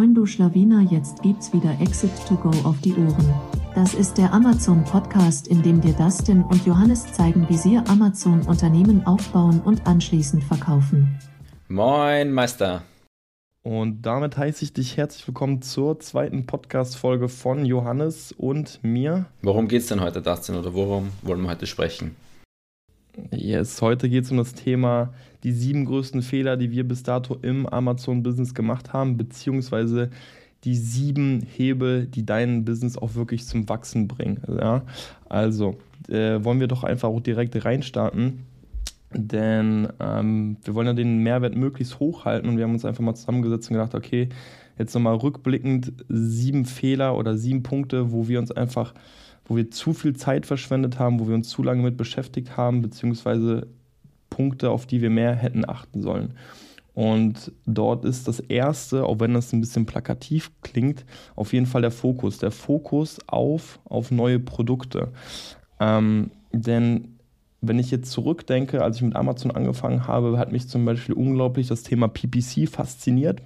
Moin du Schlawiner, jetzt gibt's wieder Exit to Go auf die Ohren. Das ist der Amazon Podcast, in dem dir Dustin und Johannes zeigen, wie sie Amazon Unternehmen aufbauen und anschließend verkaufen. Moin Meister. Und damit heiße ich dich herzlich willkommen zur zweiten Podcast-Folge von Johannes und mir. Worum geht's denn heute, Dustin, oder worum wollen wir heute sprechen? Yes, heute geht es um das Thema die sieben größten Fehler, die wir bis dato im Amazon-Business gemacht haben, beziehungsweise die sieben Hebel, die dein Business auch wirklich zum Wachsen bringen. Ja? Also äh, wollen wir doch einfach auch direkt reinstarten, denn ähm, wir wollen ja den Mehrwert möglichst hoch halten und wir haben uns einfach mal zusammengesetzt und gedacht, okay, jetzt nochmal rückblickend sieben Fehler oder sieben Punkte, wo wir uns einfach wo wir zu viel Zeit verschwendet haben, wo wir uns zu lange mit beschäftigt haben, beziehungsweise Punkte, auf die wir mehr hätten achten sollen. Und dort ist das erste, auch wenn das ein bisschen plakativ klingt, auf jeden Fall der Fokus. Der Fokus auf, auf neue Produkte. Ähm, denn wenn ich jetzt zurückdenke, als ich mit Amazon angefangen habe, hat mich zum Beispiel unglaublich das Thema PPC fasziniert.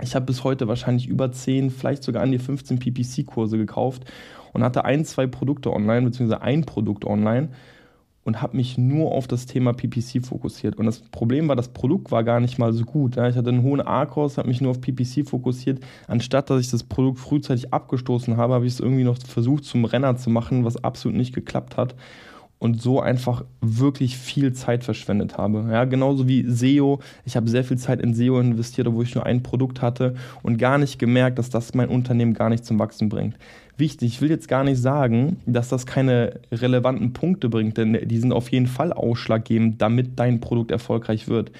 Ich habe bis heute wahrscheinlich über 10, vielleicht sogar an die 15 PPC-Kurse gekauft und hatte ein, zwei Produkte online, beziehungsweise ein Produkt online und habe mich nur auf das Thema PPC fokussiert. Und das Problem war, das Produkt war gar nicht mal so gut. Ich hatte einen hohen A-Kurs, habe mich nur auf PPC fokussiert. Anstatt dass ich das Produkt frühzeitig abgestoßen habe, habe ich es irgendwie noch versucht zum Renner zu machen, was absolut nicht geklappt hat und so einfach wirklich viel Zeit verschwendet habe. Ja, genauso wie SEO. Ich habe sehr viel Zeit in SEO investiert, obwohl ich nur ein Produkt hatte und gar nicht gemerkt, dass das mein Unternehmen gar nicht zum Wachsen bringt. Wichtig, ich will jetzt gar nicht sagen, dass das keine relevanten Punkte bringt, denn die sind auf jeden Fall ausschlaggebend, damit dein Produkt erfolgreich wird.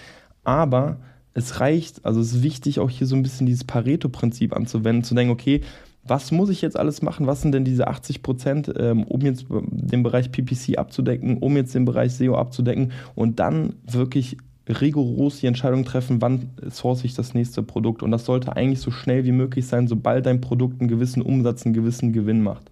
Aber es reicht, also es ist wichtig, auch hier so ein bisschen dieses Pareto-Prinzip anzuwenden, zu denken, okay, was muss ich jetzt alles machen? Was sind denn diese 80 Prozent, ähm, um jetzt den Bereich PPC abzudecken, um jetzt den Bereich SEO abzudecken und dann wirklich rigoros die Entscheidung treffen, wann source ich das nächste Produkt. Und das sollte eigentlich so schnell wie möglich sein, sobald dein Produkt einen gewissen Umsatz, einen gewissen Gewinn macht.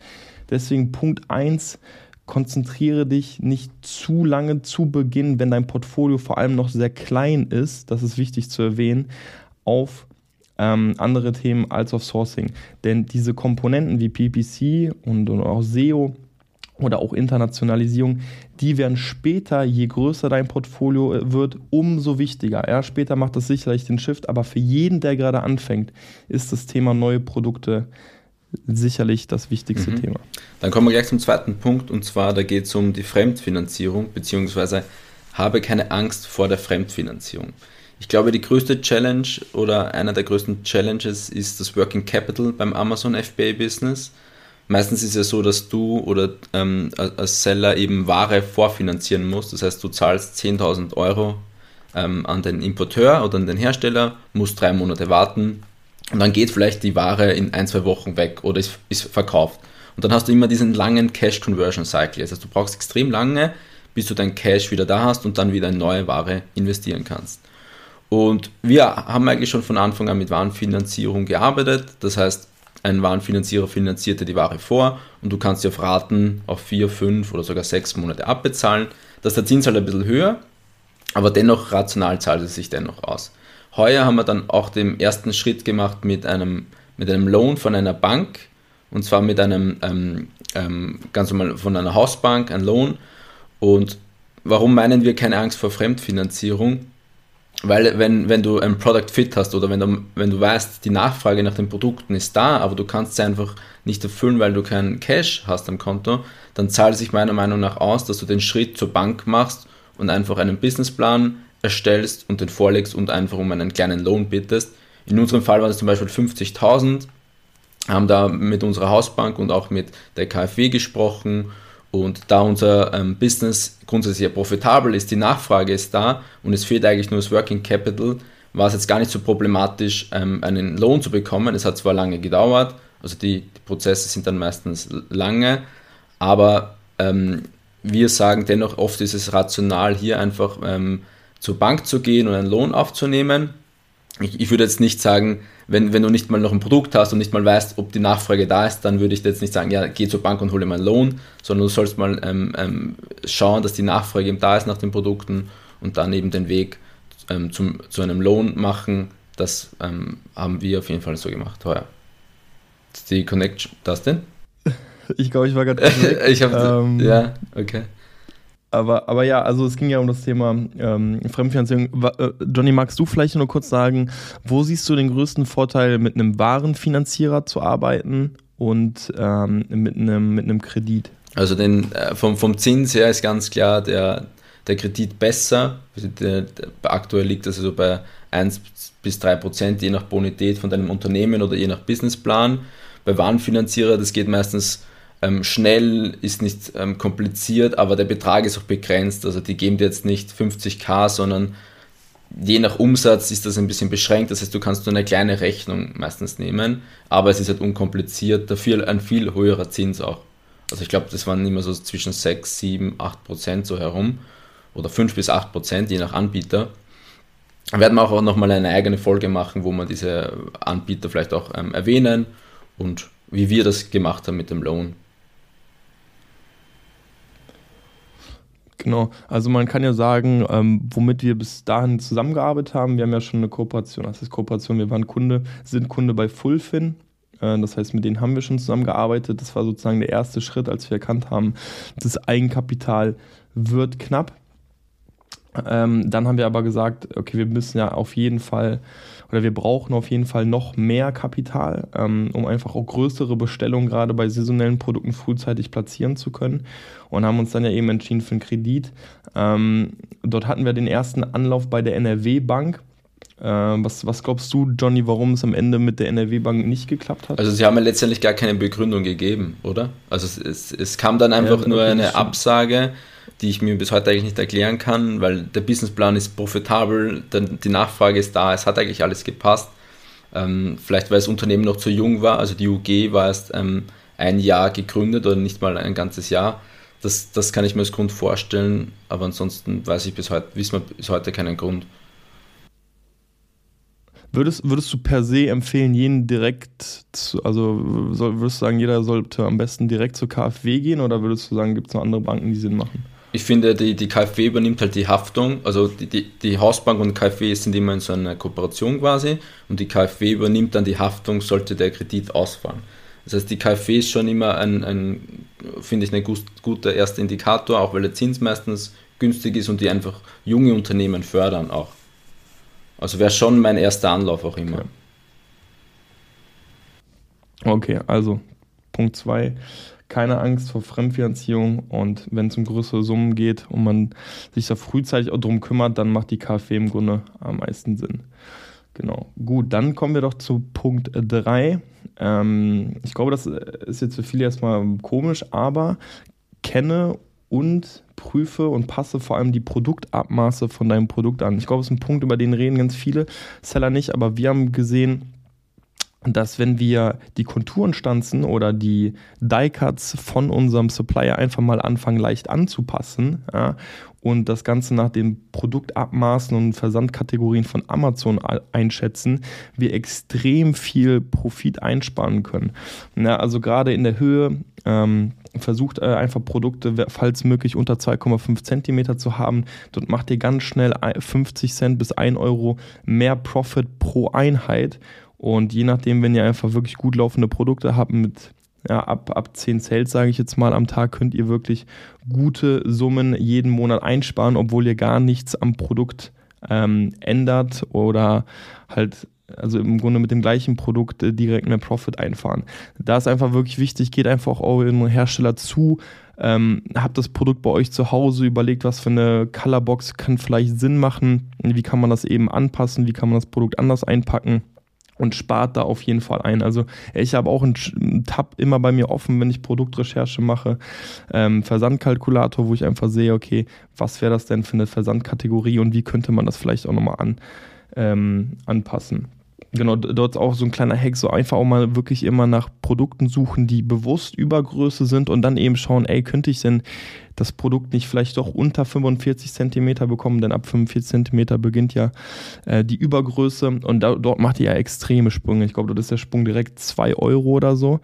Deswegen Punkt 1, konzentriere dich nicht zu lange zu Beginn, wenn dein Portfolio vor allem noch sehr klein ist, das ist wichtig zu erwähnen, auf ähm, andere Themen als auf Sourcing. Denn diese Komponenten wie PPC und, und auch SEO oder auch Internationalisierung, die werden später, je größer dein Portfolio äh, wird, umso wichtiger. Ja, später macht das sicherlich den Shift, aber für jeden, der gerade anfängt, ist das Thema neue Produkte sicherlich das wichtigste mhm. Thema. Dann kommen wir gleich zum zweiten Punkt und zwar, da geht es um die Fremdfinanzierung, beziehungsweise habe keine Angst vor der Fremdfinanzierung. Ich glaube, die größte Challenge oder einer der größten Challenges ist das Working Capital beim Amazon FBA Business. Meistens ist es ja so, dass du oder ähm, als Seller eben Ware vorfinanzieren musst. Das heißt, du zahlst 10.000 Euro ähm, an den Importeur oder an den Hersteller, musst drei Monate warten und dann geht vielleicht die Ware in ein, zwei Wochen weg oder ist, ist verkauft. Und dann hast du immer diesen langen Cash Conversion Cycle. Das heißt, du brauchst extrem lange, bis du dein Cash wieder da hast und dann wieder in neue Ware investieren kannst. Und wir haben eigentlich schon von Anfang an mit Warenfinanzierung gearbeitet. Das heißt, ein Warenfinanzierer finanzierte die Ware vor und du kannst sie auf Raten auf vier, fünf oder sogar sechs Monate abbezahlen. Das ist der Zins halt ein bisschen höher, aber dennoch rational zahlt es sich dennoch aus. Heuer haben wir dann auch den ersten Schritt gemacht mit einem, mit einem Loan von einer Bank und zwar mit einem ähm, ähm, ganz normal von einer Hausbank, ein Loan. Und warum meinen wir keine Angst vor Fremdfinanzierung? Weil wenn, wenn du ein Product Fit hast oder wenn du, wenn du weißt, die Nachfrage nach den Produkten ist da, aber du kannst sie einfach nicht erfüllen, weil du keinen Cash hast am Konto, dann zahlt es sich meiner Meinung nach aus, dass du den Schritt zur Bank machst und einfach einen Businessplan erstellst und den vorlegst und einfach um einen kleinen Lohn bittest. In unserem Fall waren es zum Beispiel 50.000, haben da mit unserer Hausbank und auch mit der KfW gesprochen und da unser ähm, Business grundsätzlich ja profitabel ist, die Nachfrage ist da und es fehlt eigentlich nur das Working Capital, war es jetzt gar nicht so problematisch, ähm, einen Lohn zu bekommen. Es hat zwar lange gedauert, also die, die Prozesse sind dann meistens lange, aber ähm, wir sagen dennoch, oft ist es rational, hier einfach ähm, zur Bank zu gehen und einen Lohn aufzunehmen. Ich, ich würde jetzt nicht sagen, wenn, wenn du nicht mal noch ein Produkt hast und nicht mal weißt, ob die Nachfrage da ist, dann würde ich jetzt nicht sagen, ja, geh zur Bank und hole mal einen Lohn, sondern du sollst mal ähm, ähm, schauen, dass die Nachfrage eben da ist nach den Produkten und dann eben den Weg ähm, zum, zu einem Lohn machen, das ähm, haben wir auf jeden Fall so gemacht heuer. Die Connection, das denn? Ich glaube, ich war gerade. ich habe. Ähm, ja, okay. Aber, aber ja, also es ging ja um das Thema ähm, Fremdfinanzierung. Äh, Johnny, magst du vielleicht nur kurz sagen, wo siehst du den größten Vorteil, mit einem Warenfinanzierer zu arbeiten und ähm, mit, einem, mit einem Kredit? Also den, äh, vom, vom Zins her ist ganz klar der, der Kredit besser. Der, der, aktuell liegt das also bei 1 bis 3 Prozent, je nach Bonität von deinem Unternehmen oder je nach Businessplan. Bei Warenfinanzierer, das geht meistens ähm, schnell, ist nicht ähm, kompliziert, aber der Betrag ist auch begrenzt. Also die geben dir jetzt nicht 50k, sondern je nach Umsatz ist das ein bisschen beschränkt. Das heißt, du kannst nur eine kleine Rechnung meistens nehmen, aber es ist halt unkompliziert, dafür ein viel höherer Zins auch. Also ich glaube, das waren immer so zwischen 6, 7, 8 Prozent so herum oder 5 bis 8 Prozent, je nach Anbieter. Werden wir auch nochmal eine eigene Folge machen, wo wir diese Anbieter vielleicht auch ähm, erwähnen und wie wir das gemacht haben mit dem Loan. Genau, also man kann ja sagen, ähm, womit wir bis dahin zusammengearbeitet haben. Wir haben ja schon eine Kooperation, das ist Kooperation, wir waren Kunde, sind Kunde bei Fullfin. Äh, das heißt, mit denen haben wir schon zusammengearbeitet. Das war sozusagen der erste Schritt, als wir erkannt haben, das Eigenkapital wird knapp. Ähm, dann haben wir aber gesagt, okay, wir müssen ja auf jeden Fall oder wir brauchen auf jeden Fall noch mehr Kapital, ähm, um einfach auch größere Bestellungen gerade bei saisonellen Produkten frühzeitig platzieren zu können und haben uns dann ja eben entschieden für einen Kredit. Ähm, dort hatten wir den ersten Anlauf bei der NRW Bank. Äh, was, was glaubst du, Johnny, warum es am Ende mit der NRW Bank nicht geklappt hat? Also sie haben ja letztendlich gar keine Begründung gegeben, oder? Also es, es, es kam dann einfach ja, nur eine Absage die ich mir bis heute eigentlich nicht erklären kann, weil der Businessplan ist profitabel, die Nachfrage ist da, es hat eigentlich alles gepasst. Ähm, vielleicht weil das Unternehmen noch zu jung war, also die UG war erst ähm, ein Jahr gegründet oder nicht mal ein ganzes Jahr. Das, das kann ich mir als Grund vorstellen, aber ansonsten weiß ich bis heute, wissen wir bis heute keinen Grund. Würdest, würdest du per se empfehlen, jeden direkt, zu, also soll, würdest du sagen, jeder sollte am besten direkt zur KfW gehen oder würdest du sagen, gibt es noch andere Banken, die Sinn machen? Ich finde, die, die KfW übernimmt halt die Haftung. Also die, die, die Hausbank und KfW sind immer in so einer Kooperation quasi und die KfW übernimmt dann die Haftung, sollte der Kredit ausfallen. Das heißt, die KfW ist schon immer ein, ein finde ich, ein guter erster Indikator, auch weil der Zins meistens günstig ist und die einfach junge Unternehmen fördern auch. Also wäre schon mein erster Anlauf auch immer. Okay, also Punkt 2 keine Angst vor Fremdfinanzierung und wenn es um größere Summen geht und man sich da frühzeitig auch darum kümmert, dann macht die KfW im Grunde am meisten Sinn. Genau. Gut, dann kommen wir doch zu Punkt 3. Ähm, ich glaube, das ist jetzt für viele erstmal komisch, aber kenne und prüfe und passe vor allem die Produktabmaße von deinem Produkt an. Ich glaube, das ist ein Punkt, über den reden ganz viele Seller nicht, aber wir haben gesehen, dass wenn wir die Konturen stanzen oder die Die-Cuts von unserem Supplier einfach mal anfangen leicht anzupassen ja, und das Ganze nach den Produktabmaßen und Versandkategorien von Amazon einschätzen, wir extrem viel Profit einsparen können. Ja, also gerade in der Höhe ähm, versucht äh, einfach Produkte, falls möglich, unter 2,5 Zentimeter zu haben. Dort macht ihr ganz schnell 50 Cent bis 1 Euro mehr Profit pro Einheit und je nachdem, wenn ihr einfach wirklich gut laufende Produkte habt mit ja, ab, ab 10 Sales, sage ich jetzt mal, am Tag könnt ihr wirklich gute Summen jeden Monat einsparen, obwohl ihr gar nichts am Produkt ähm, ändert oder halt also im Grunde mit dem gleichen Produkt äh, direkt mehr Profit einfahren. Da ist einfach wirklich wichtig, geht einfach auch euren Hersteller zu, ähm, habt das Produkt bei euch zu Hause, überlegt, was für eine Colorbox kann vielleicht Sinn machen, wie kann man das eben anpassen, wie kann man das Produkt anders einpacken und spart da auf jeden Fall ein. Also ich habe auch einen Tab immer bei mir offen, wenn ich Produktrecherche mache, ähm, Versandkalkulator, wo ich einfach sehe, okay, was wäre das denn für eine Versandkategorie und wie könnte man das vielleicht auch nochmal an, ähm, anpassen. Genau, dort auch so ein kleiner Hack, so einfach auch mal wirklich immer nach Produkten suchen, die bewusst Übergröße sind und dann eben schauen, ey, könnte ich denn das Produkt nicht vielleicht doch unter 45 Zentimeter bekommen, denn ab 45 Zentimeter beginnt ja äh, die Übergröße und da, dort macht ihr ja extreme Sprünge. Ich glaube, dort ist der Sprung direkt 2 Euro oder so.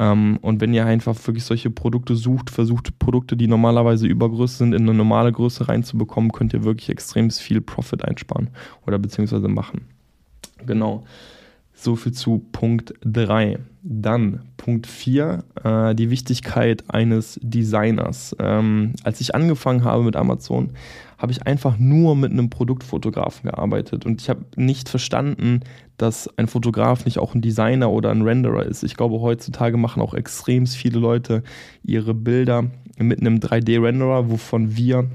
Ähm, und wenn ihr einfach wirklich solche Produkte sucht, versucht Produkte, die normalerweise Übergröße sind, in eine normale Größe reinzubekommen, könnt ihr wirklich extrem viel Profit einsparen oder beziehungsweise machen. Genau. So viel zu Punkt 3. Dann Punkt 4, äh, die Wichtigkeit eines Designers. Ähm, als ich angefangen habe mit Amazon, habe ich einfach nur mit einem Produktfotografen gearbeitet und ich habe nicht verstanden, dass ein Fotograf nicht auch ein Designer oder ein Renderer ist. Ich glaube, heutzutage machen auch extrem viele Leute ihre Bilder mit einem 3D-Renderer, wovon wir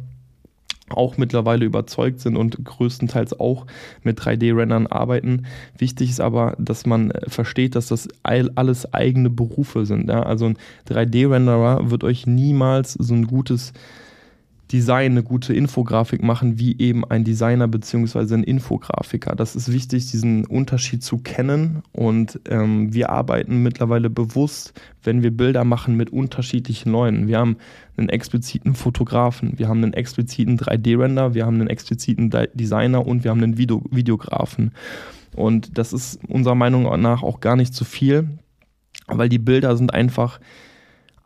auch mittlerweile überzeugt sind und größtenteils auch mit 3D-Rennern arbeiten. Wichtig ist aber, dass man äh, versteht, dass das alles eigene Berufe sind. Ja? Also ein 3D-Renderer wird euch niemals so ein gutes Design, eine gute Infografik machen, wie eben ein Designer bzw. ein Infografiker. Das ist wichtig, diesen Unterschied zu kennen. Und ähm, wir arbeiten mittlerweile bewusst, wenn wir Bilder machen, mit unterschiedlichen Leuten. Wir haben einen expliziten Fotografen, wir haben einen expliziten 3D-Render, wir haben einen expliziten Designer und wir haben einen Video Videografen. Und das ist unserer Meinung nach auch gar nicht zu viel, weil die Bilder sind einfach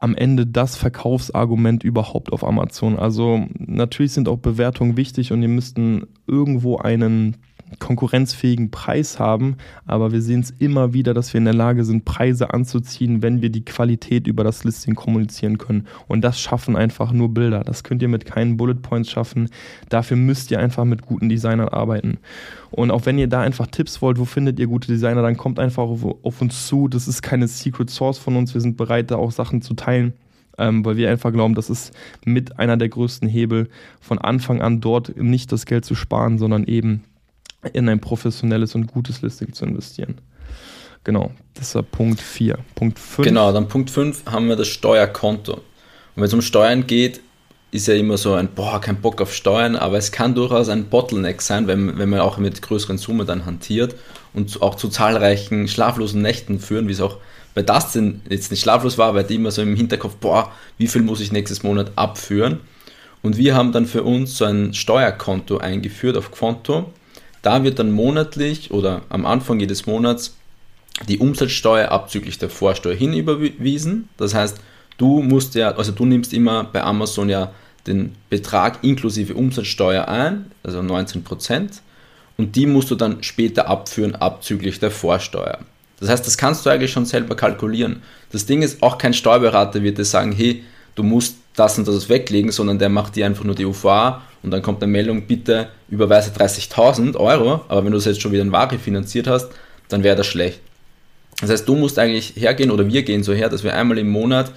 am Ende das Verkaufsargument überhaupt auf Amazon. Also natürlich sind auch Bewertungen wichtig und ihr müssten irgendwo einen konkurrenzfähigen Preis haben, aber wir sehen es immer wieder, dass wir in der Lage sind, Preise anzuziehen, wenn wir die Qualität über das Listing kommunizieren können. Und das schaffen einfach nur Bilder. Das könnt ihr mit keinen Bullet Points schaffen. Dafür müsst ihr einfach mit guten Designern arbeiten. Und auch wenn ihr da einfach Tipps wollt, wo findet ihr gute Designer, dann kommt einfach auf, auf uns zu. Das ist keine Secret Source von uns. Wir sind bereit, da auch Sachen zu teilen. Ähm, weil wir einfach glauben, das ist mit einer der größten Hebel, von Anfang an dort nicht das Geld zu sparen, sondern eben in ein professionelles und gutes Listing zu investieren. Genau, das war Punkt 4. Punkt 5. Genau, dann Punkt 5 haben wir das Steuerkonto. Und wenn es um Steuern geht, ist ja immer so ein, boah, kein Bock auf Steuern, aber es kann durchaus ein Bottleneck sein, wenn, wenn man auch mit größeren Summen dann hantiert und auch zu zahlreichen schlaflosen Nächten führen, wie es auch bei Dustin jetzt nicht schlaflos war, weil die immer so im Hinterkopf, boah, wie viel muss ich nächstes Monat abführen? Und wir haben dann für uns so ein Steuerkonto eingeführt auf Konto da wird dann monatlich oder am Anfang jedes Monats die Umsatzsteuer abzüglich der Vorsteuer hinüberwiesen. Das heißt, du musst ja, also du nimmst immer bei Amazon ja den Betrag inklusive Umsatzsteuer ein, also 19%, und die musst du dann später abführen abzüglich der Vorsteuer. Das heißt, das kannst du eigentlich schon selber kalkulieren. Das Ding ist, auch kein Steuerberater wird dir sagen, hey, du musst das und das weglegen, sondern der macht dir einfach nur die UVA und dann kommt eine Meldung, bitte überweise 30.000 Euro, aber wenn du es jetzt schon wieder in Ware finanziert hast, dann wäre das schlecht. Das heißt, du musst eigentlich hergehen oder wir gehen so her, dass wir einmal im Monat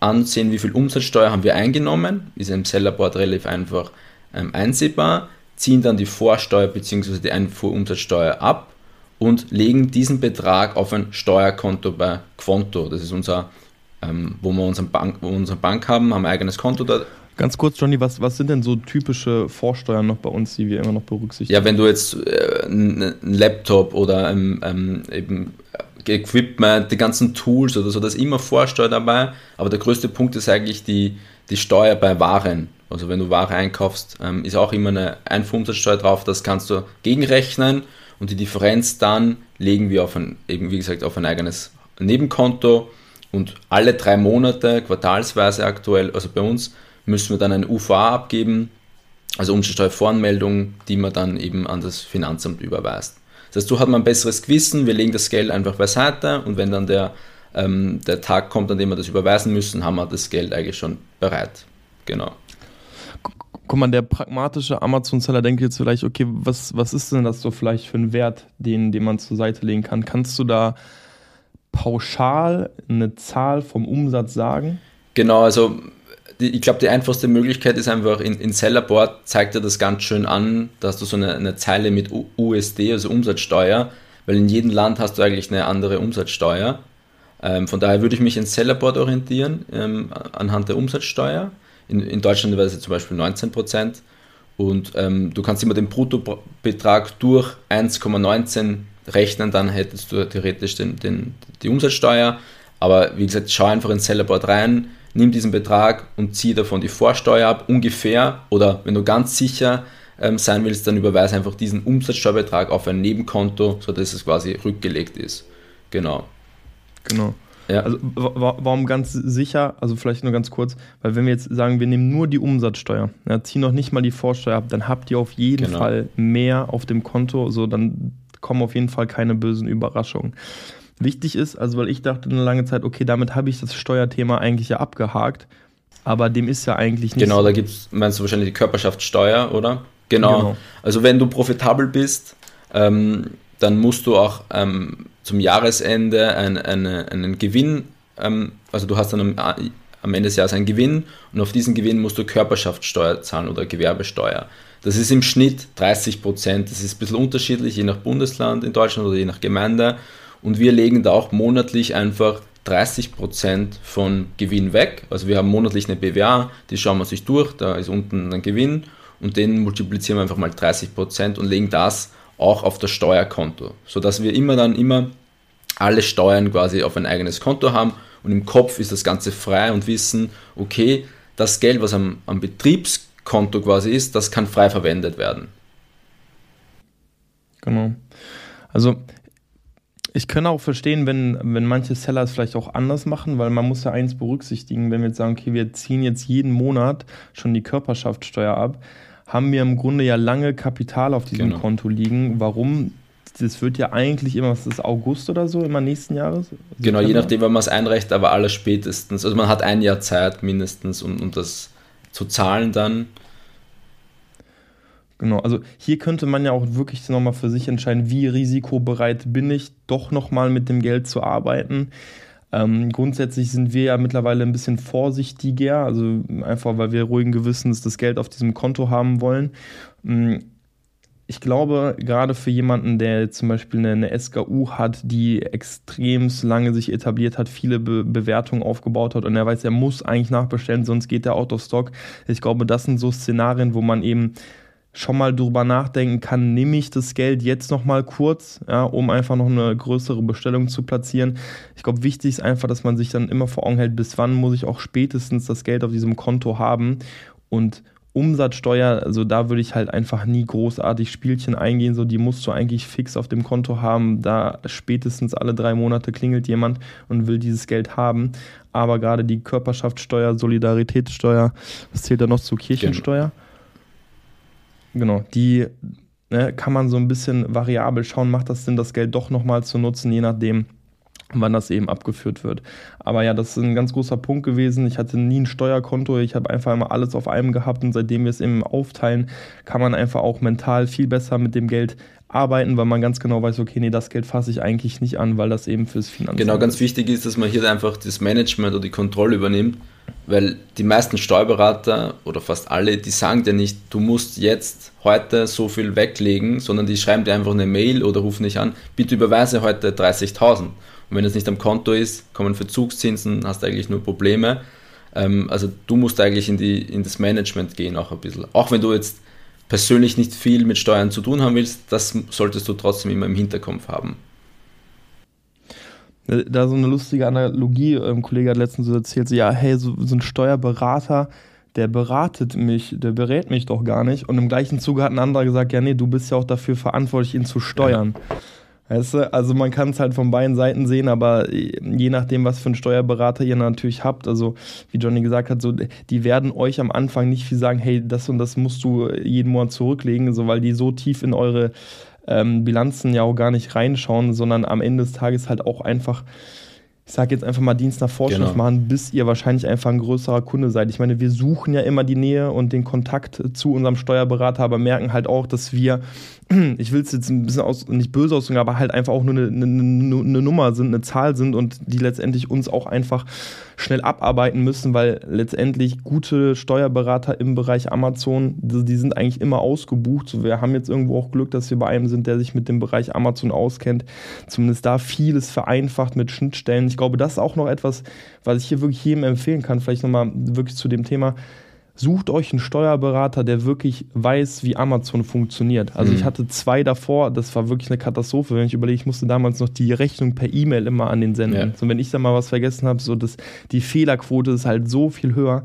ansehen, wie viel Umsatzsteuer haben wir eingenommen, ist im Sellerboard relativ einfach ähm, einsehbar, ziehen dann die Vorsteuer bzw. die Einfuhrumsatzsteuer ab und legen diesen Betrag auf ein Steuerkonto bei Quonto. Das ist unser ähm, wo wir unsere Bank, unsere Bank haben, haben ein eigenes Konto da. Ganz kurz, Johnny, was, was sind denn so typische Vorsteuern noch bei uns, die wir immer noch berücksichtigen? Ja, wenn du jetzt äh, einen Laptop oder ähm, ähm, eben Equipment, die ganzen Tools oder so, da ist immer Vorsteuer dabei, aber der größte Punkt ist eigentlich die, die Steuer bei Waren. Also wenn du Ware einkaufst, ähm, ist auch immer eine Einfuhrumsatzsteuer drauf, das kannst du gegenrechnen und die Differenz dann legen wir auf ein, eben wie gesagt, auf ein eigenes Nebenkonto und alle drei Monate, quartalsweise aktuell, also bei uns, müssen wir dann eine UVA abgeben, also Umsatzsteuervoranmeldung, die man dann eben an das Finanzamt überweist. Das heißt, so hat man ein besseres Gewissen, wir legen das Geld einfach beiseite und wenn dann der, ähm, der Tag kommt, an dem wir das überweisen müssen, haben wir das Geld eigentlich schon bereit. Genau. Guck mal, der pragmatische Amazon-Seller denkt jetzt vielleicht, okay, was, was ist denn das so vielleicht für ein Wert, den, den man zur Seite legen kann? Kannst du da pauschal eine Zahl vom Umsatz sagen? Genau, also die, ich glaube, die einfachste Möglichkeit ist einfach, in, in Sellerboard zeigt er das ganz schön an, da hast du so eine, eine Zeile mit USD, also Umsatzsteuer, weil in jedem Land hast du eigentlich eine andere Umsatzsteuer. Ähm, von daher würde ich mich in Sellerboard orientieren, ähm, anhand der Umsatzsteuer. In, in Deutschland wäre es zum Beispiel 19%. Und ähm, du kannst immer den Bruttobetrag durch 1,19 rechnen, dann hättest du theoretisch den, den, die Umsatzsteuer. Aber wie gesagt, schau einfach ins Sellerboard rein, nimm diesen Betrag und zieh davon die Vorsteuer ab, ungefähr. Oder wenn du ganz sicher ähm, sein willst, dann überweise einfach diesen Umsatzsteuerbetrag auf ein Nebenkonto, sodass es quasi rückgelegt ist. Genau. Genau. Ja. Also warum ganz sicher? Also vielleicht nur ganz kurz, weil wenn wir jetzt sagen, wir nehmen nur die Umsatzsteuer, ja, ziehen noch nicht mal die Vorsteuer ab, dann habt ihr auf jeden genau. Fall mehr auf dem Konto, so dann kommen auf jeden Fall keine bösen Überraschungen. Wichtig ist, also weil ich dachte eine lange Zeit, okay, damit habe ich das Steuerthema eigentlich ja abgehakt, aber dem ist ja eigentlich nicht Genau, so. da gibt es, meinst du wahrscheinlich die Körperschaftssteuer, oder? Genau. genau. Also wenn du profitabel bist, ähm, dann musst du auch ähm, zum Jahresende ein, eine, einen Gewinn, ähm, also du hast dann am, am, Ende des Jahres einen Gewinn und auf diesen Gewinn musst du Körperschaftssteuer zahlen oder Gewerbesteuer. Das ist im Schnitt 30 Prozent. Das ist ein bisschen unterschiedlich, je nach Bundesland in Deutschland oder je nach Gemeinde. Und wir legen da auch monatlich einfach 30 Prozent von Gewinn weg. Also wir haben monatlich eine BWA, die schauen wir sich durch, da ist unten ein Gewinn und den multiplizieren wir einfach mal 30 Prozent und legen das auch auf das Steuerkonto, sodass wir immer dann immer alle Steuern quasi auf ein eigenes Konto haben und im Kopf ist das Ganze frei und wissen, okay, das Geld, was am, am Betriebskonto quasi ist, das kann frei verwendet werden. Genau. Also ich kann auch verstehen, wenn, wenn manche Seller es vielleicht auch anders machen, weil man muss ja eins berücksichtigen, wenn wir jetzt sagen, okay, wir ziehen jetzt jeden Monat schon die Körperschaftssteuer ab, haben wir im Grunde ja lange Kapital auf diesem genau. Konto liegen. Warum? Das wird ja eigentlich immer, was ist August oder so, immer nächsten Jahres? Genau, je nachdem, wann man es einreicht, aber aller spätestens. Also man hat ein Jahr Zeit mindestens, um, um das zu zahlen dann. Genau, also hier könnte man ja auch wirklich nochmal für sich entscheiden, wie risikobereit bin ich, doch nochmal mit dem Geld zu arbeiten. Ähm, grundsätzlich sind wir ja mittlerweile ein bisschen vorsichtiger, also einfach weil wir ruhigen Gewissens das Geld auf diesem Konto haben wollen. Mm, ich glaube, gerade für jemanden, der zum Beispiel eine, eine SKU hat, die extrem lange sich etabliert hat, viele Be Bewertungen aufgebaut hat und er weiß, er muss eigentlich nachbestellen, sonst geht er out of stock. Ich glaube, das sind so Szenarien, wo man eben schon mal drüber nachdenken kann, nehme ich das Geld jetzt noch mal kurz, ja, um einfach noch eine größere Bestellung zu platzieren. Ich glaube, wichtig ist einfach, dass man sich dann immer vor Augen hält, bis wann muss ich auch spätestens das Geld auf diesem Konto haben. Und Umsatzsteuer, also da würde ich halt einfach nie großartig Spielchen eingehen, so die musst du eigentlich fix auf dem Konto haben, da spätestens alle drei Monate klingelt jemand und will dieses Geld haben, aber gerade die Körperschaftssteuer, Solidaritätssteuer, was zählt da noch zu? Kirchensteuer? Genau Genau, die ne, kann man so ein bisschen variabel schauen, macht das Sinn, das Geld doch nochmal zu nutzen, je nachdem, wann das eben abgeführt wird. Aber ja, das ist ein ganz großer Punkt gewesen. Ich hatte nie ein Steuerkonto, ich habe einfach immer alles auf einem gehabt und seitdem wir es eben aufteilen, kann man einfach auch mental viel besser mit dem Geld arbeiten, weil man ganz genau weiß, okay, nee, das Geld fasse ich eigentlich nicht an, weil das eben fürs Finanzamt Genau, ganz wichtig ist, dass man hier einfach das Management oder die Kontrolle übernimmt weil die meisten Steuerberater oder fast alle, die sagen dir nicht, du musst jetzt heute so viel weglegen, sondern die schreiben dir einfach eine Mail oder rufen dich an, bitte überweise heute 30.000. Und wenn es nicht am Konto ist, kommen Verzugszinsen, hast du eigentlich nur Probleme. Ähm, also du musst eigentlich in, die, in das Management gehen auch ein bisschen. Auch wenn du jetzt persönlich nicht viel mit Steuern zu tun haben willst, das solltest du trotzdem immer im Hinterkopf haben. Da so eine lustige Analogie, ein Kollege hat letztens so erzählt, so, ja, hey, so, so ein Steuerberater, der beratet mich, der berät mich doch gar nicht. Und im gleichen Zuge hat ein anderer gesagt, ja, nee, du bist ja auch dafür verantwortlich, ihn zu steuern. Ja. Weißt du, also man kann es halt von beiden Seiten sehen, aber je nachdem, was für einen Steuerberater ihr natürlich habt, also wie Johnny gesagt hat, so, die werden euch am Anfang nicht viel sagen, hey, das und das musst du jeden Monat zurücklegen, so weil die so tief in eure ähm, Bilanzen ja auch gar nicht reinschauen, sondern am Ende des Tages halt auch einfach ich sage jetzt einfach mal Dienst nach Vorschrift genau. machen, bis ihr wahrscheinlich einfach ein größerer Kunde seid. Ich meine, wir suchen ja immer die Nähe und den Kontakt zu unserem Steuerberater, aber merken halt auch, dass wir ich will es jetzt ein bisschen aus, nicht böse ausdrücken, aber halt einfach auch nur eine, eine, eine, Nummer sind, eine Zahl sind und die letztendlich uns auch einfach schnell abarbeiten müssen, weil letztendlich gute Steuerberater im Bereich Amazon, die, sind eigentlich immer ausgebucht. Wir haben jetzt irgendwo auch Glück, dass wir bei einem sind, der sich mit dem Bereich Amazon auskennt. Zumindest da vieles vereinfacht mit Schnittstellen. Ich glaube, das ist auch noch etwas, was ich hier wirklich jedem empfehlen kann. Vielleicht nochmal wirklich zu dem Thema sucht euch einen Steuerberater, der wirklich weiß, wie Amazon funktioniert. Also mhm. ich hatte zwei davor, das war wirklich eine Katastrophe, wenn ich überlege, ich musste damals noch die Rechnung per E-Mail immer an den senden. Ja. So, wenn ich da mal was vergessen habe, so das, die Fehlerquote ist halt so viel höher.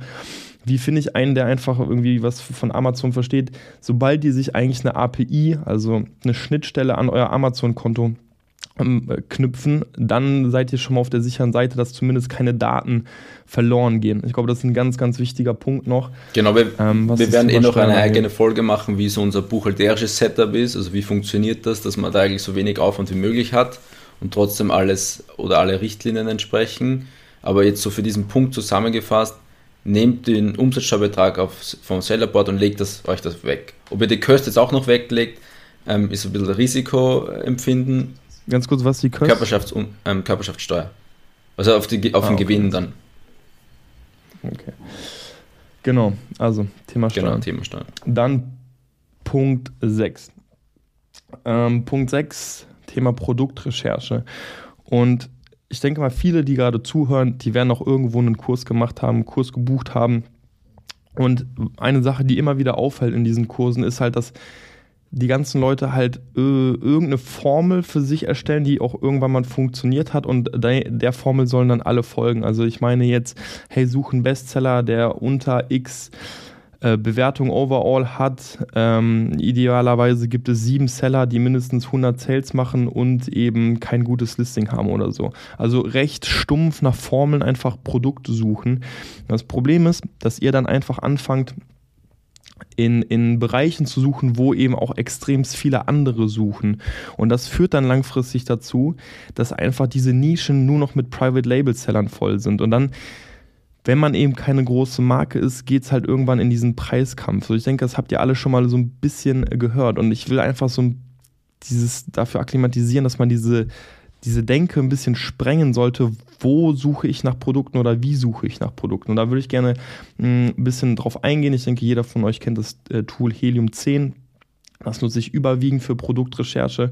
Wie finde ich einen, der einfach irgendwie was von Amazon versteht? Sobald die sich eigentlich eine API, also eine Schnittstelle an euer Amazon-Konto knüpfen, dann seid ihr schon mal auf der sicheren Seite, dass zumindest keine Daten verloren gehen. Ich glaube, das ist ein ganz, ganz wichtiger Punkt noch. Genau, wir, ähm, wir werden eh noch eine eigene Folge machen, wie so unser buchhalterisches Setup ist, also wie funktioniert das, dass man da eigentlich so wenig Aufwand wie möglich hat und trotzdem alles oder alle Richtlinien entsprechen. Aber jetzt so für diesen Punkt zusammengefasst, nehmt den Umsatzsteuerbetrag auf, vom Sellerboard und legt das, euch das weg. Ob ihr die Kosten jetzt auch noch weglegt, ähm, ist ein bisschen Risikoempfinden Ganz kurz, was die Kost? Körperschafts ähm, Körperschaftssteuer. Also auf, die, auf ah, den okay. Gewinn dann. Okay. Genau, also Thema Steuern. Genau, Thema Steuern. Dann Punkt 6. Ähm, Punkt 6, Thema Produktrecherche. Und ich denke mal, viele, die gerade zuhören, die werden auch irgendwo einen Kurs gemacht haben, einen Kurs gebucht haben. Und eine Sache, die immer wieder auffällt in diesen Kursen, ist halt, dass die ganzen Leute halt äh, irgendeine Formel für sich erstellen, die auch irgendwann mal funktioniert hat und de der Formel sollen dann alle folgen. Also ich meine jetzt, hey, such einen Bestseller, der unter X äh, Bewertung overall hat. Ähm, idealerweise gibt es sieben Seller, die mindestens 100 Sales machen und eben kein gutes Listing haben oder so. Also recht stumpf nach Formeln einfach Produkte suchen. Das Problem ist, dass ihr dann einfach anfangt, in, in Bereichen zu suchen, wo eben auch extrem viele andere suchen. Und das führt dann langfristig dazu, dass einfach diese Nischen nur noch mit Private Label Sellern voll sind. Und dann, wenn man eben keine große Marke ist, geht es halt irgendwann in diesen Preiskampf. So, ich denke, das habt ihr alle schon mal so ein bisschen gehört. Und ich will einfach so dieses dafür akklimatisieren, dass man diese diese Denke ein bisschen sprengen sollte, wo suche ich nach Produkten oder wie suche ich nach Produkten. Und da würde ich gerne mm, ein bisschen drauf eingehen. Ich denke, jeder von euch kennt das äh, Tool Helium 10. Das nutze ich überwiegend für Produktrecherche.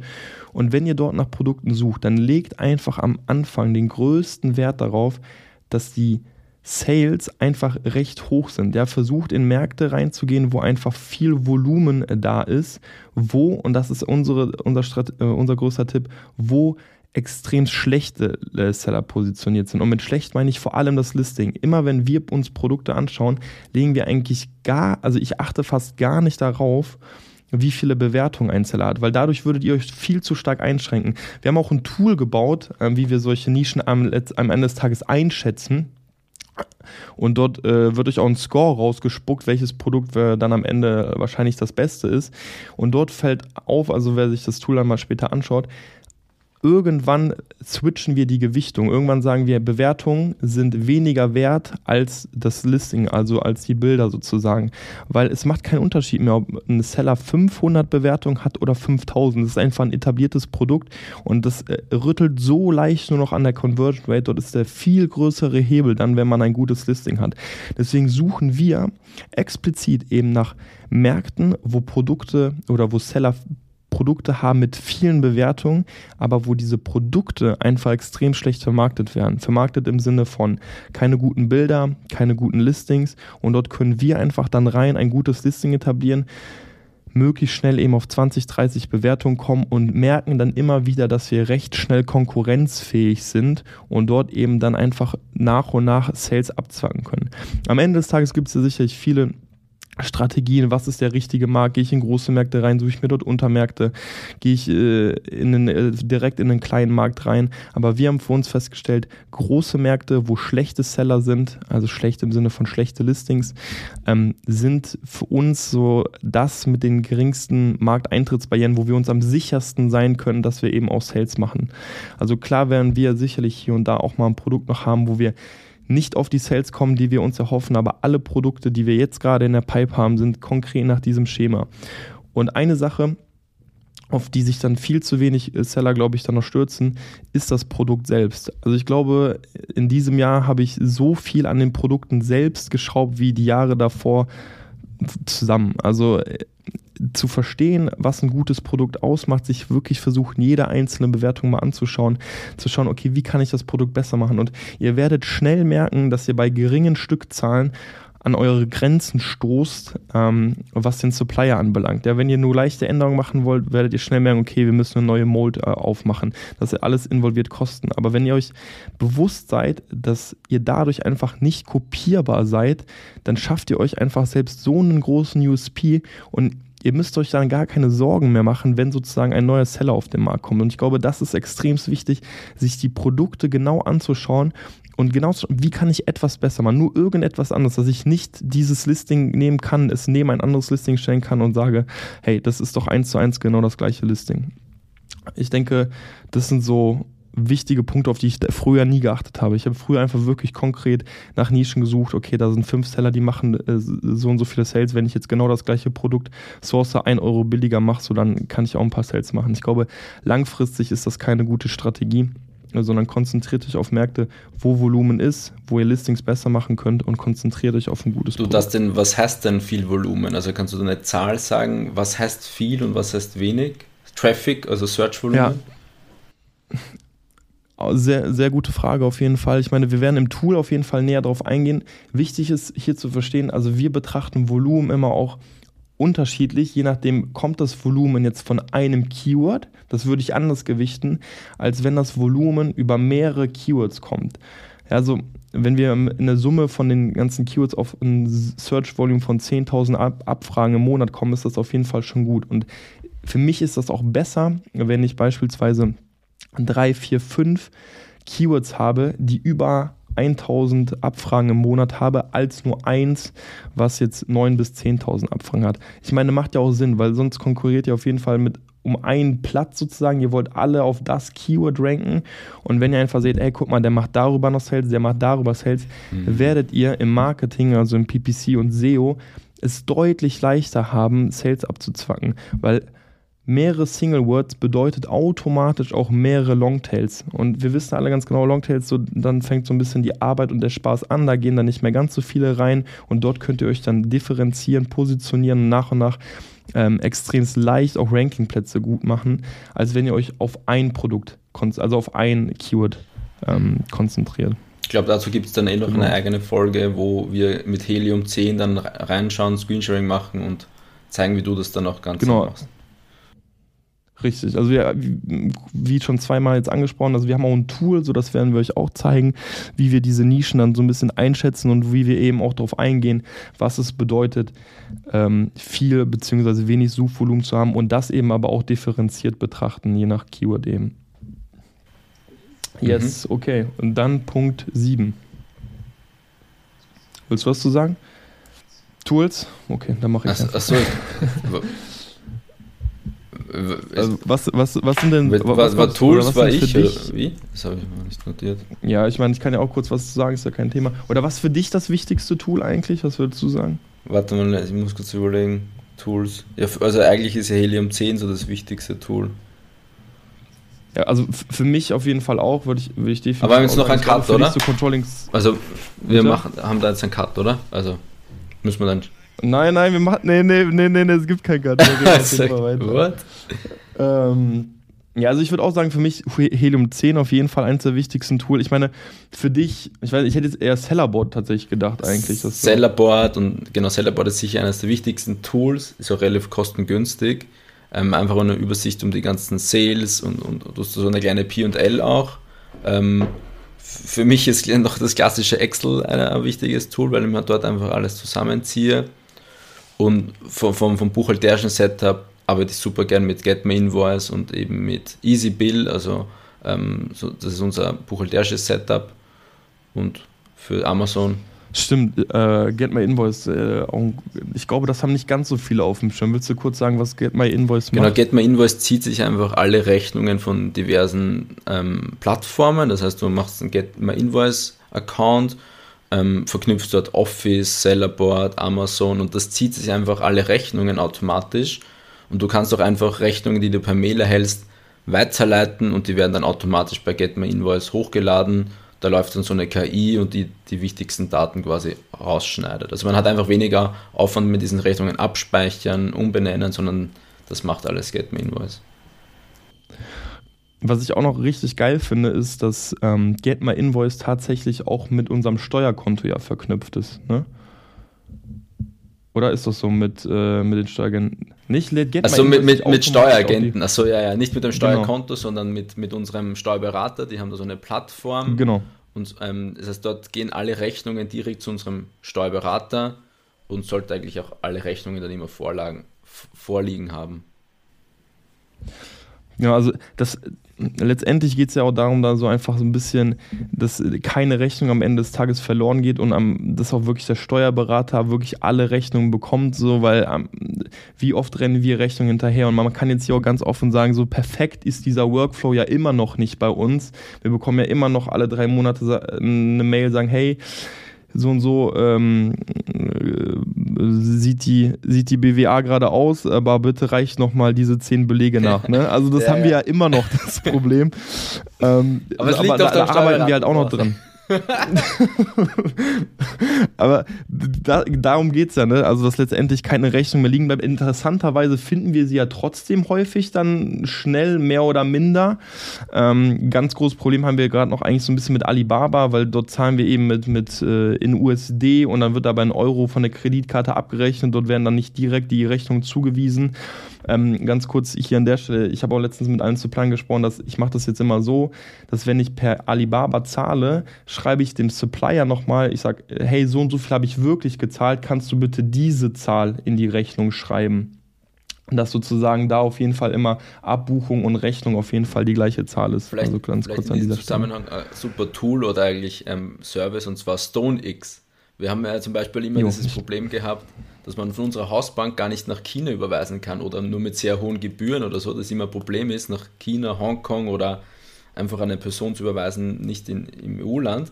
Und wenn ihr dort nach Produkten sucht, dann legt einfach am Anfang den größten Wert darauf, dass die Sales einfach recht hoch sind. Der versucht in Märkte reinzugehen, wo einfach viel Volumen da ist, wo, und das ist unsere, unser, äh, unser größter Tipp, wo extrem schlechte äh, Seller positioniert sind. Und mit schlecht meine ich vor allem das Listing. Immer wenn wir uns Produkte anschauen, legen wir eigentlich gar, also ich achte fast gar nicht darauf, wie viele Bewertungen ein Seller hat, weil dadurch würdet ihr euch viel zu stark einschränken. Wir haben auch ein Tool gebaut, äh, wie wir solche Nischen am, am Ende des Tages einschätzen. Und dort äh, wird euch auch ein Score rausgespuckt, welches Produkt dann am Ende wahrscheinlich das Beste ist. Und dort fällt auf, also wer sich das Tool dann mal später anschaut, irgendwann switchen wir die Gewichtung. Irgendwann sagen wir, Bewertungen sind weniger wert als das Listing, also als die Bilder sozusagen. Weil es macht keinen Unterschied mehr, ob ein Seller 500 Bewertungen hat oder 5000. Das ist einfach ein etabliertes Produkt und das äh, rüttelt so leicht nur noch an der Conversion Rate. Dort ist der viel größere Hebel dann, wenn man ein gutes Listing hat. Deswegen suchen wir explizit eben nach Märkten, wo Produkte oder wo Seller Produkte haben mit vielen Bewertungen, aber wo diese Produkte einfach extrem schlecht vermarktet werden. Vermarktet im Sinne von keine guten Bilder, keine guten Listings und dort können wir einfach dann rein ein gutes Listing etablieren, möglichst schnell eben auf 20, 30 Bewertungen kommen und merken dann immer wieder, dass wir recht schnell konkurrenzfähig sind und dort eben dann einfach nach und nach Sales abzwacken können. Am Ende des Tages gibt es ja sicherlich viele Strategien, was ist der richtige Markt, gehe ich in große Märkte rein, suche ich mir dort Untermärkte, gehe ich äh, in einen, äh, direkt in einen kleinen Markt rein. Aber wir haben für uns festgestellt, große Märkte, wo schlechte Seller sind, also schlecht im Sinne von schlechte Listings, ähm, sind für uns so das mit den geringsten Markteintrittsbarrieren, wo wir uns am sichersten sein können, dass wir eben auch Sales machen. Also klar werden wir sicherlich hier und da auch mal ein Produkt noch haben, wo wir nicht auf die Sales kommen, die wir uns erhoffen, aber alle Produkte, die wir jetzt gerade in der Pipe haben, sind konkret nach diesem Schema. Und eine Sache, auf die sich dann viel zu wenig Seller, glaube ich, dann noch stürzen, ist das Produkt selbst. Also ich glaube, in diesem Jahr habe ich so viel an den Produkten selbst geschraubt wie die Jahre davor zusammen. Also zu verstehen, was ein gutes Produkt ausmacht, sich wirklich versuchen, jede einzelne Bewertung mal anzuschauen, zu schauen, okay, wie kann ich das Produkt besser machen? Und ihr werdet schnell merken, dass ihr bei geringen Stückzahlen an eure Grenzen stoßt, ähm, was den Supplier anbelangt. Ja, wenn ihr nur leichte Änderungen machen wollt, werdet ihr schnell merken, okay, wir müssen eine neue Mold äh, aufmachen. Das alles involviert Kosten. Aber wenn ihr euch bewusst seid, dass ihr dadurch einfach nicht kopierbar seid, dann schafft ihr euch einfach selbst so einen großen USP und ihr müsst euch dann gar keine Sorgen mehr machen, wenn sozusagen ein neuer Seller auf den Markt kommt. Und ich glaube, das ist extrem wichtig, sich die Produkte genau anzuschauen und genau, wie kann ich etwas besser machen? Nur irgendetwas anderes, dass ich nicht dieses Listing nehmen kann, es neben ein anderes Listing stellen kann und sage, hey, das ist doch eins zu eins genau das gleiche Listing. Ich denke, das sind so wichtige Punkte, auf die ich früher nie geachtet habe. Ich habe früher einfach wirklich konkret nach Nischen gesucht, okay, da sind fünf Seller, die machen äh, so und so viele Sales. Wenn ich jetzt genau das gleiche Produkt Source ein Euro billiger mache, so dann kann ich auch ein paar Sales machen. Ich glaube, langfristig ist das keine gute Strategie sondern konzentriert euch auf Märkte, wo Volumen ist, wo ihr Listings besser machen könnt und konzentriert euch auf ein gutes du, Produkt. denn, was heißt denn viel Volumen? Also kannst du eine Zahl sagen, was heißt viel und was heißt wenig? Traffic, also Search-Volumen? Ja. Sehr, sehr gute Frage auf jeden Fall. Ich meine, wir werden im Tool auf jeden Fall näher darauf eingehen. Wichtig ist hier zu verstehen, also wir betrachten Volumen immer auch unterschiedlich, je nachdem kommt das Volumen jetzt von einem Keyword, das würde ich anders gewichten, als wenn das Volumen über mehrere Keywords kommt. Also wenn wir in der Summe von den ganzen Keywords auf ein Search Volume von 10.000 Ab Abfragen im Monat kommen, ist das auf jeden Fall schon gut. Und für mich ist das auch besser, wenn ich beispielsweise drei, vier, fünf Keywords habe, die über 1000 Abfragen im Monat habe, als nur eins, was jetzt 9.000 bis 10.000 Abfragen hat. Ich meine, macht ja auch Sinn, weil sonst konkurriert ihr auf jeden Fall mit um einen Platz sozusagen. Ihr wollt alle auf das Keyword ranken. Und wenn ihr einfach seht, ey, guck mal, der macht darüber noch Sales, der macht darüber Sales, mhm. werdet ihr im Marketing, also im PPC und SEO, es deutlich leichter haben, Sales abzuzwacken. Weil mehrere Single Words bedeutet automatisch auch mehrere Longtails. Und wir wissen alle ganz genau, Longtails, so, dann fängt so ein bisschen die Arbeit und der Spaß an, da gehen dann nicht mehr ganz so viele rein und dort könnt ihr euch dann differenzieren, positionieren und nach und nach ähm, extrem leicht auch Rankingplätze gut machen, als wenn ihr euch auf ein Produkt, also auf ein Keyword ähm, konzentriert. Ich glaube, dazu gibt es dann eh noch genau. eine eigene Folge, wo wir mit Helium 10 dann reinschauen, Screensharing machen und zeigen, wie du das dann auch ganz genau. machst. Richtig, also wir, wie schon zweimal jetzt angesprochen, also wir haben auch ein Tool, so das werden wir euch auch zeigen, wie wir diese Nischen dann so ein bisschen einschätzen und wie wir eben auch darauf eingehen, was es bedeutet, ähm, viel bzw. wenig Suchvolumen zu haben und das eben aber auch differenziert betrachten, je nach Keyword eben. Yes, mhm. okay. Und dann Punkt 7. Willst du was zu sagen? Tools? Okay, dann mache ich. Achso. Also was, was, was sind denn. Mit, was, was, Tools was war ich? wie? Das habe ich mal nicht notiert. Ja, ich meine, ich kann ja auch kurz was sagen, ist ja kein Thema. Oder was für dich das wichtigste Tool eigentlich? Was würdest du sagen? Warte mal, ich muss kurz überlegen. Tools. Ja, also eigentlich ist ja Helium 10 so das wichtigste Tool. Ja, also für mich auf jeden Fall auch, würde ich, würd ich definitiv. Aber wir haben jetzt noch einen Cut, oder? So also wir machen, haben da jetzt einen Cut, oder? Also müssen wir dann Nein, nein, wir machen. Nee, nee, nee, nee, nee es gibt kein Cut. What? Ähm, ja, also ich würde auch sagen, für mich Helium 10 auf jeden Fall eins der wichtigsten Tools. Ich meine, für dich, ich weiß, ich hätte jetzt eher Sellerboard tatsächlich gedacht eigentlich. Sellerboard und genau, Sellerboard ist sicher eines der wichtigsten Tools, ist auch relativ kostengünstig. Ähm, einfach eine Übersicht um die ganzen Sales und, und, und so eine kleine P&L auch. Ähm, für mich ist noch das klassische Excel ein wichtiges Tool, weil ich mir dort einfach alles zusammenziehe. Und vom, vom, vom buchhalterischen Setup arbeite ich super gern mit Get My Invoice und eben mit Easy Bill. Also ähm, so, das ist unser buchhalterisches Setup. Und für Amazon Stimmt, äh, Get My Invoice, äh, ich glaube, das haben nicht ganz so viele auf dem Schirm. Willst du kurz sagen, was Get My Invoice genau, macht? Genau, Get My Invoice zieht sich einfach alle Rechnungen von diversen ähm, Plattformen. Das heißt, du machst einen Get My Invoice Account ähm, verknüpft dort Office, Sellerboard, Amazon und das zieht sich einfach alle Rechnungen automatisch und du kannst auch einfach Rechnungen, die du per Mail erhältst, weiterleiten und die werden dann automatisch bei Get My Invoice hochgeladen. Da läuft dann so eine KI und die die wichtigsten Daten quasi rausschneidet. Also man hat einfach weniger Aufwand mit diesen Rechnungen abspeichern, umbenennen, sondern das macht alles Get My Invoice. Was ich auch noch richtig geil finde, ist, dass ähm, Get My Invoice tatsächlich auch mit unserem Steuerkonto ja verknüpft ist. Ne? Oder ist das so mit, äh, mit den Steueragenten? Nicht Get Also mit, mit, mit Steueragenten. Achso, ja, ja. Nicht mit dem genau. Steuerkonto, genau. sondern mit, mit unserem Steuerberater. Die haben da so eine Plattform. Genau. Und ähm, das heißt, dort gehen alle Rechnungen direkt zu unserem Steuerberater und sollte eigentlich auch alle Rechnungen dann immer vorlagen, vorliegen haben. Ja, also das letztendlich geht es ja auch darum, da so einfach so ein bisschen, dass keine Rechnung am Ende des Tages verloren geht und am, dass auch wirklich der Steuerberater wirklich alle Rechnungen bekommt, so, weil ähm, wie oft rennen wir Rechnungen hinterher und man kann jetzt hier auch ganz offen sagen, so perfekt ist dieser Workflow ja immer noch nicht bei uns. Wir bekommen ja immer noch alle drei Monate eine Mail, sagen, hey, so und so ähm, äh, sieht, die, sieht die BWA gerade aus, aber bitte reicht nochmal diese zehn Belege nach. Ne? Also das ja, haben wir ja immer noch das Problem. ähm, aber es liegt aber da, da arbeiten wir halt auch noch dran. Aber da, darum geht es ja, ne? Also, dass letztendlich keine Rechnung mehr liegen bleibt. Interessanterweise finden wir sie ja trotzdem häufig dann schnell, mehr oder minder. Ähm, ganz großes Problem haben wir gerade noch eigentlich so ein bisschen mit Alibaba, weil dort zahlen wir eben mit, mit äh, in USD und dann wird aber ein Euro von der Kreditkarte abgerechnet. Dort werden dann nicht direkt die Rechnungen zugewiesen. Ähm, ganz kurz hier an der Stelle, ich habe auch letztens mit einem zu Plan gesprochen, dass ich mache das jetzt immer so, dass wenn ich per Alibaba zahle, schreibe ich dem Supplier nochmal, ich sage, hey, so und so viel habe ich wirklich gezahlt, kannst du bitte diese Zahl in die Rechnung schreiben? dass sozusagen da auf jeden Fall immer Abbuchung und Rechnung auf jeden Fall die gleiche Zahl ist. Vielleicht, also ganz vielleicht kurz in diesem Zusammenhang ein super Tool oder eigentlich ähm, Service und zwar StoneX. Wir haben ja zum Beispiel immer jo. dieses Problem gehabt, dass man von unserer Hausbank gar nicht nach China überweisen kann oder nur mit sehr hohen Gebühren oder so, dass immer ein Problem ist, nach China, Hongkong oder einfach eine Person zu überweisen, nicht in, im EU-Land.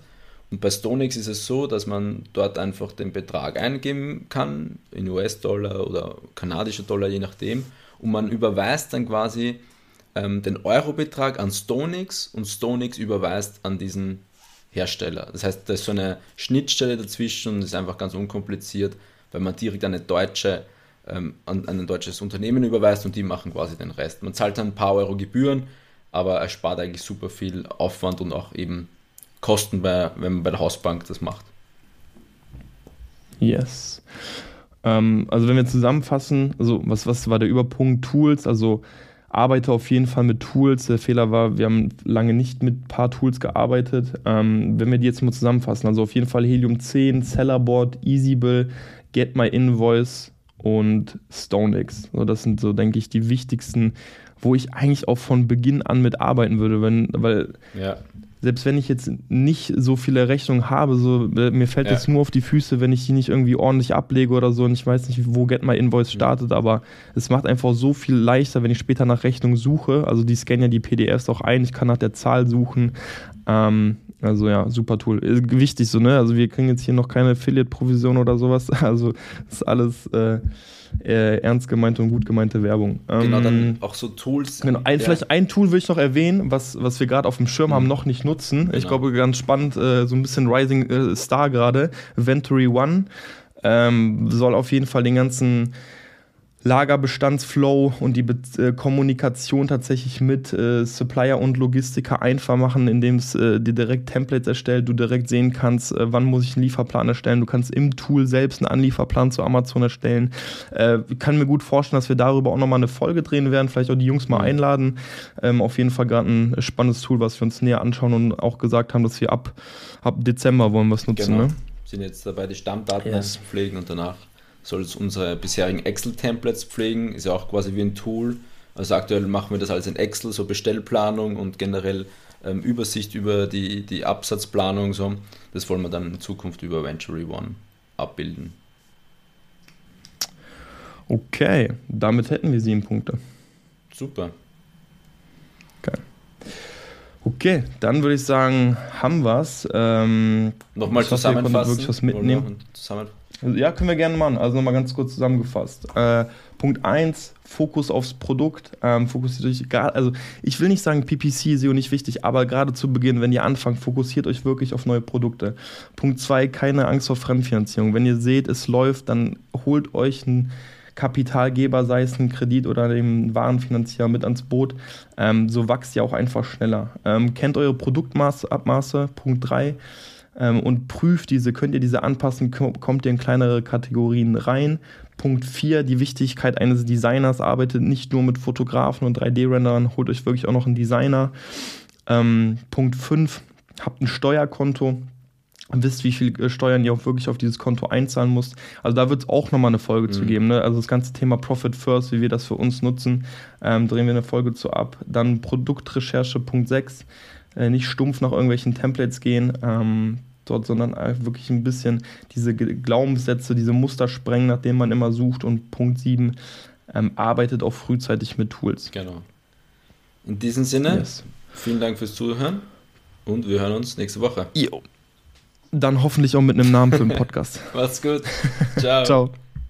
Und bei StoneX ist es so, dass man dort einfach den Betrag eingeben kann, in US-Dollar oder kanadische Dollar, je nachdem, und man überweist dann quasi ähm, den Euro-Betrag an StoneX und StoneX überweist an diesen Hersteller. Das heißt, da ist so eine Schnittstelle dazwischen und ist einfach ganz unkompliziert weil man direkt eine deutsche, ähm, an, an ein deutsches Unternehmen überweist und die machen quasi den Rest. Man zahlt dann ein paar Euro Gebühren, aber es spart eigentlich super viel Aufwand und auch eben Kosten, bei, wenn man bei der Hausbank das macht. Yes. Ähm, also wenn wir zusammenfassen, also was, was war der Überpunkt? Tools, also arbeite auf jeden Fall mit Tools. Der Fehler war, wir haben lange nicht mit ein paar Tools gearbeitet. Ähm, wenn wir die jetzt mal zusammenfassen, also auf jeden Fall Helium 10, Sellerboard, Easybill, Get My Invoice und StoneX. So, das sind so, denke ich, die wichtigsten, wo ich eigentlich auch von Beginn an mitarbeiten würde, wenn, weil ja. selbst wenn ich jetzt nicht so viele Rechnungen habe, so, äh, mir fällt es ja. nur auf die Füße, wenn ich die nicht irgendwie ordentlich ablege oder so und ich weiß nicht, wo Get My Invoice startet, ja. aber es macht einfach so viel leichter, wenn ich später nach Rechnungen suche. Also die scannen ja die PDFs auch ein, ich kann nach der Zahl suchen. Ähm, also ja, super Tool. Wichtig so, ne? Also wir kriegen jetzt hier noch keine Affiliate-Provision oder sowas. Also ist alles äh, äh, ernst gemeinte und gut gemeinte Werbung. Genau, dann ähm, auch so Tools. Genau, ein, ja. vielleicht ein Tool will ich noch erwähnen, was, was wir gerade auf dem Schirm mhm. haben, noch nicht nutzen. Genau. Ich glaube, ganz spannend, äh, so ein bisschen Rising äh, Star gerade. Venturi One ähm, soll auf jeden Fall den ganzen Lagerbestandsflow und die Be äh, Kommunikation tatsächlich mit äh, Supplier und Logistiker einfach machen, indem es äh, dir direkt Templates erstellt, du direkt sehen kannst, äh, wann muss ich einen Lieferplan erstellen. Du kannst im Tool selbst einen Anlieferplan zu Amazon erstellen. Äh, ich kann mir gut vorstellen, dass wir darüber auch nochmal eine Folge drehen werden, vielleicht auch die Jungs mal einladen. Ähm, auf jeden Fall gerade ein spannendes Tool, was wir uns näher anschauen und auch gesagt haben, dass wir ab, ab Dezember wollen wir es nutzen. Genau. Ne? sind jetzt dabei, die Stammdaten yes. zu pflegen und danach soll es unsere bisherigen Excel-Templates pflegen, ist ja auch quasi wie ein Tool. Also aktuell machen wir das alles in Excel, so Bestellplanung und generell ähm, Übersicht über die, die Absatzplanung. So. Das wollen wir dann in Zukunft über Venture One abbilden. Okay, damit hätten wir sieben Punkte. Super. Okay. Okay, dann würde ich sagen, haben wir es. Ähm, Nochmal zusammenfassen. Wirklich was mitnehmen. Ja, können wir gerne machen. Also nochmal ganz kurz zusammengefasst. Äh, Punkt 1, Fokus aufs Produkt. Ähm, fokussiert euch, also ich will nicht sagen, PPC SEO nicht wichtig, aber gerade zu Beginn, wenn ihr anfangt, fokussiert euch wirklich auf neue Produkte. Punkt 2, keine Angst vor Fremdfinanzierung. Wenn ihr seht, es läuft, dann holt euch einen Kapitalgeber, sei es ein Kredit oder den Warenfinanzierer mit ans Boot. Ähm, so wächst ihr auch einfach schneller. Ähm, kennt eure Produktabmaße. Punkt 3 ähm, und prüft diese, könnt ihr diese anpassen, kommt ihr in kleinere Kategorien rein. Punkt 4, die Wichtigkeit eines Designers, arbeitet nicht nur mit Fotografen und 3D-Renderern, holt euch wirklich auch noch einen Designer. Ähm, Punkt 5, habt ein Steuerkonto. wisst, wie viel äh, Steuern ihr auch wirklich auf dieses Konto einzahlen müsst. Also da wird es auch nochmal eine Folge mhm. zu geben. Ne? Also das ganze Thema Profit First, wie wir das für uns nutzen, ähm, drehen wir eine Folge zu ab. Dann Produktrecherche Punkt 6, äh, nicht stumpf nach irgendwelchen Templates gehen. Ähm, dort, sondern wirklich ein bisschen diese Glaubenssätze, diese Muster sprengen, nach denen man immer sucht. Und Punkt 7, ähm, arbeitet auch frühzeitig mit Tools. Genau. In diesem Sinne, yes. vielen Dank fürs Zuhören und wir hören uns nächste Woche. Jo. Dann hoffentlich auch mit einem Namen für den Podcast. Mach's gut. Ciao. Ciao.